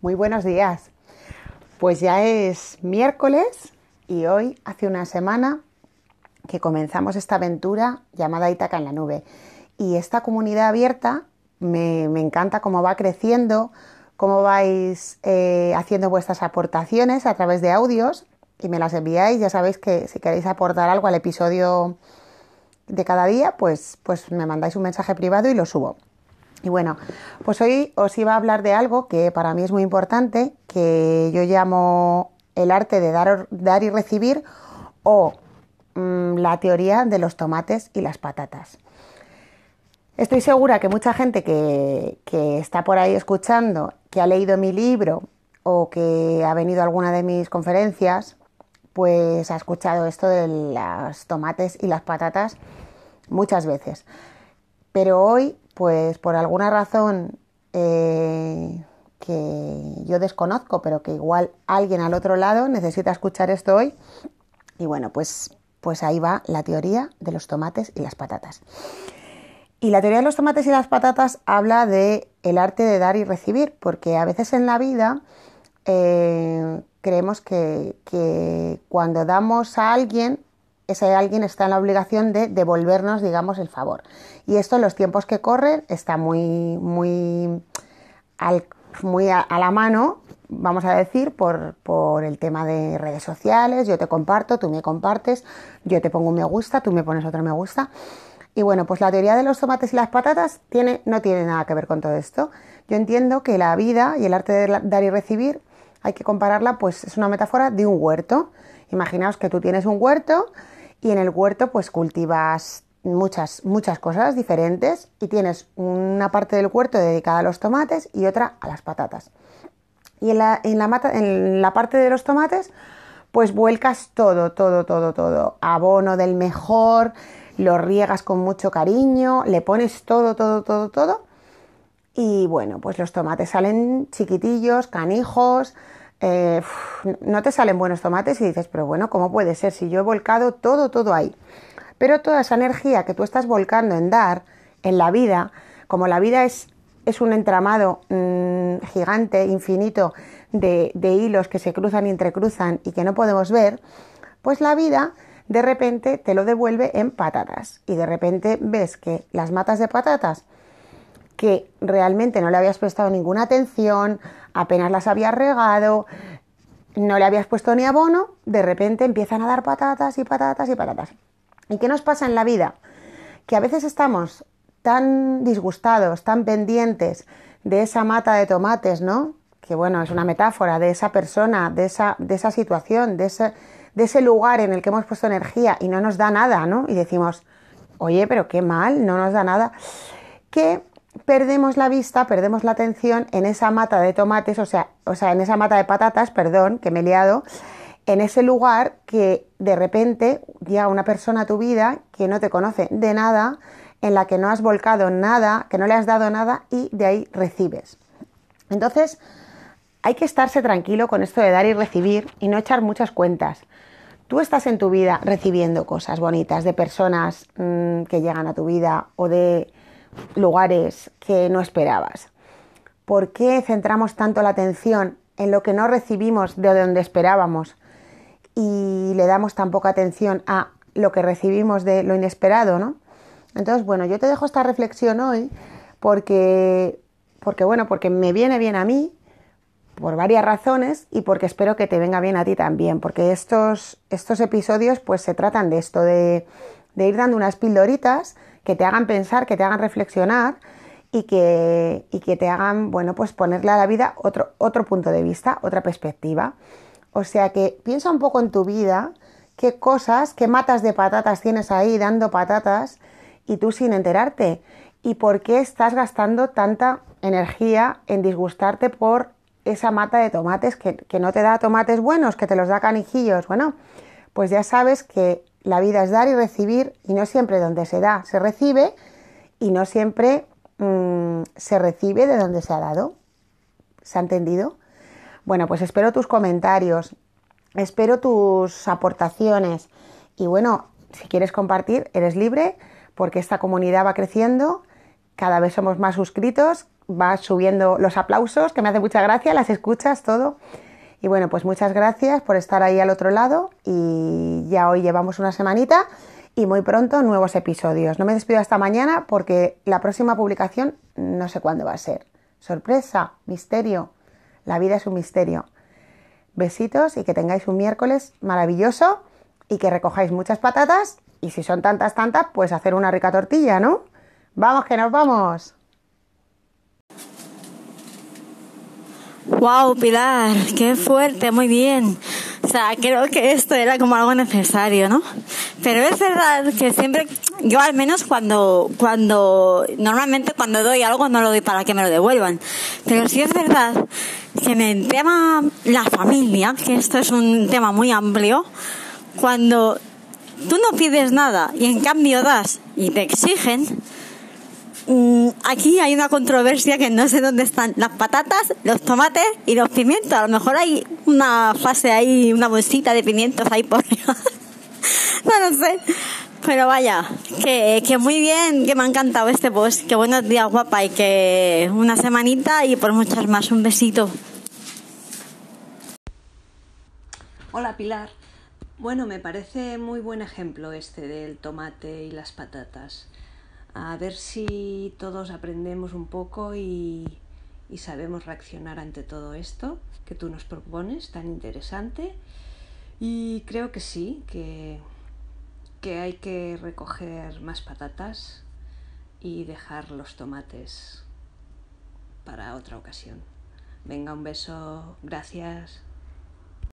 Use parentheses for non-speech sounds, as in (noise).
Muy buenos días. Pues ya es miércoles y hoy hace una semana que comenzamos esta aventura llamada Itaca en la nube. Y esta comunidad abierta me, encanta cómo va creciendo, cómo vais eh, haciendo vuestras aportaciones a través de audios y me las enviáis. Ya sabéis que si queréis aportar algo al episodio de cada día, pues, pues me mandáis un mensaje privado y lo subo. Y bueno, pues hoy os iba a hablar de algo que para mí es muy importante, que yo llamo el arte de dar, dar y recibir o mm, la teoría de los tomates y las patatas. Estoy segura que mucha gente que, que está por ahí escuchando, que ha leído mi libro o que ha venido a alguna de mis conferencias, pues ha escuchado esto de los tomates y las patatas muchas veces. Pero hoy pues por alguna razón eh, que yo desconozco, pero que igual alguien al otro lado necesita escuchar esto hoy. Y bueno, pues, pues ahí va la teoría de los tomates y las patatas. Y la teoría de los tomates y las patatas habla de el arte de dar y recibir, porque a veces en la vida eh, creemos que, que cuando damos a alguien ese alguien está en la obligación de devolvernos, digamos, el favor. Y esto en los tiempos que corren está muy, muy, muy a, la mano, vamos a decir, por, por, el tema de redes sociales. Yo te comparto, tú me compartes, yo te pongo un me gusta, tú me pones otro me gusta. Y bueno, pues la teoría de los tomates y las patatas tiene, no tiene nada que ver con todo esto. Yo entiendo que la vida y el arte de dar y recibir hay que compararla, pues es una metáfora de un huerto. Imaginaos que tú tienes un huerto y en el huerto pues cultivas muchas, muchas cosas diferentes y tienes una parte del huerto dedicada a los tomates y otra a las patatas. Y en la, en la, en la parte de los tomates pues vuelcas todo, todo, todo, todo. Abono del mejor, lo riegas con mucho cariño, le pones todo, todo, todo, todo. Y bueno, pues los tomates salen chiquitillos, canijos, eh, no te salen buenos tomates y dices, pero bueno, ¿cómo puede ser si yo he volcado todo, todo ahí? Pero toda esa energía que tú estás volcando en dar, en la vida, como la vida es, es un entramado mm, gigante, infinito, de, de hilos que se cruzan y entrecruzan y que no podemos ver, pues la vida de repente te lo devuelve en patatas. Y de repente ves que las matas de patatas que realmente no le habías prestado ninguna atención, apenas las habías regado, no le habías puesto ni abono, de repente empiezan a dar patatas y patatas y patatas. ¿Y qué nos pasa en la vida? Que a veces estamos tan disgustados, tan pendientes de esa mata de tomates, ¿no? Que bueno, es una metáfora de esa persona, de esa, de esa situación, de ese, de ese lugar en el que hemos puesto energía y no nos da nada, ¿no? Y decimos, oye, pero qué mal, no nos da nada. Que perdemos la vista, perdemos la atención en esa mata de tomates, o sea, o sea, en esa mata de patatas, perdón, que me he liado, en ese lugar que de repente llega una persona a tu vida que no te conoce de nada, en la que no has volcado nada, que no le has dado nada y de ahí recibes. Entonces, hay que estarse tranquilo con esto de dar y recibir y no echar muchas cuentas. Tú estás en tu vida recibiendo cosas bonitas de personas mm, que llegan a tu vida o de lugares que no esperabas? ¿Por qué centramos tanto la atención en lo que no recibimos de donde esperábamos y le damos tan poca atención a lo que recibimos de lo inesperado, ¿no? Entonces, bueno, yo te dejo esta reflexión hoy porque, porque bueno, porque me viene bien a mí por varias razones y porque espero que te venga bien a ti también, porque estos, estos episodios pues se tratan de esto, de, de ir dando unas pildoritas que te hagan pensar, que te hagan reflexionar y que, y que te hagan, bueno, pues ponerle a la vida otro, otro punto de vista, otra perspectiva. O sea que piensa un poco en tu vida, qué cosas, qué matas de patatas tienes ahí dando patatas y tú sin enterarte. Y por qué estás gastando tanta energía en disgustarte por esa mata de tomates que, que no te da tomates buenos, que te los da canijillos. Bueno, pues ya sabes que la vida es dar y recibir y no siempre donde se da se recibe y no siempre mm, se recibe de donde se ha dado. ¿Se ha entendido? Bueno, pues espero tus comentarios, espero tus aportaciones y bueno, si quieres compartir, eres libre porque esta comunidad va creciendo, cada vez somos más suscritos, va subiendo los aplausos, que me hace mucha gracia, las escuchas, todo. Y bueno, pues muchas gracias por estar ahí al otro lado y ya hoy llevamos una semanita y muy pronto nuevos episodios. No me despido hasta mañana porque la próxima publicación no sé cuándo va a ser. Sorpresa, misterio. La vida es un misterio. Besitos y que tengáis un miércoles maravilloso y que recojáis muchas patatas y si son tantas, tantas, pues hacer una rica tortilla, ¿no? Vamos, que nos vamos. Wow, Pilar, qué fuerte, muy bien. O sea, creo que esto era como algo necesario, ¿no? Pero es verdad que siempre, yo al menos cuando, cuando, normalmente cuando doy algo no lo doy para que me lo devuelvan. Pero sí es verdad que en el tema la familia, que esto es un tema muy amplio, cuando tú no pides nada y en cambio das y te exigen, aquí hay una controversia que no sé dónde están las patatas, los tomates y los pimientos. A lo mejor hay una fase ahí, una bolsita de pimientos ahí por (laughs) No lo sé. Pero vaya, que, que muy bien, que me ha encantado este post. Que buenos días, guapa, y que una semanita y por muchas más. Un besito. Hola, Pilar. Bueno, me parece muy buen ejemplo este del tomate y las patatas a ver si todos aprendemos un poco y, sabemos reaccionar ante todo esto que tú nos propones, tan interesante. Y creo que sí, que, que hay que recoger más patatas y dejar los tomates para otra ocasión. Venga, un beso, gracias.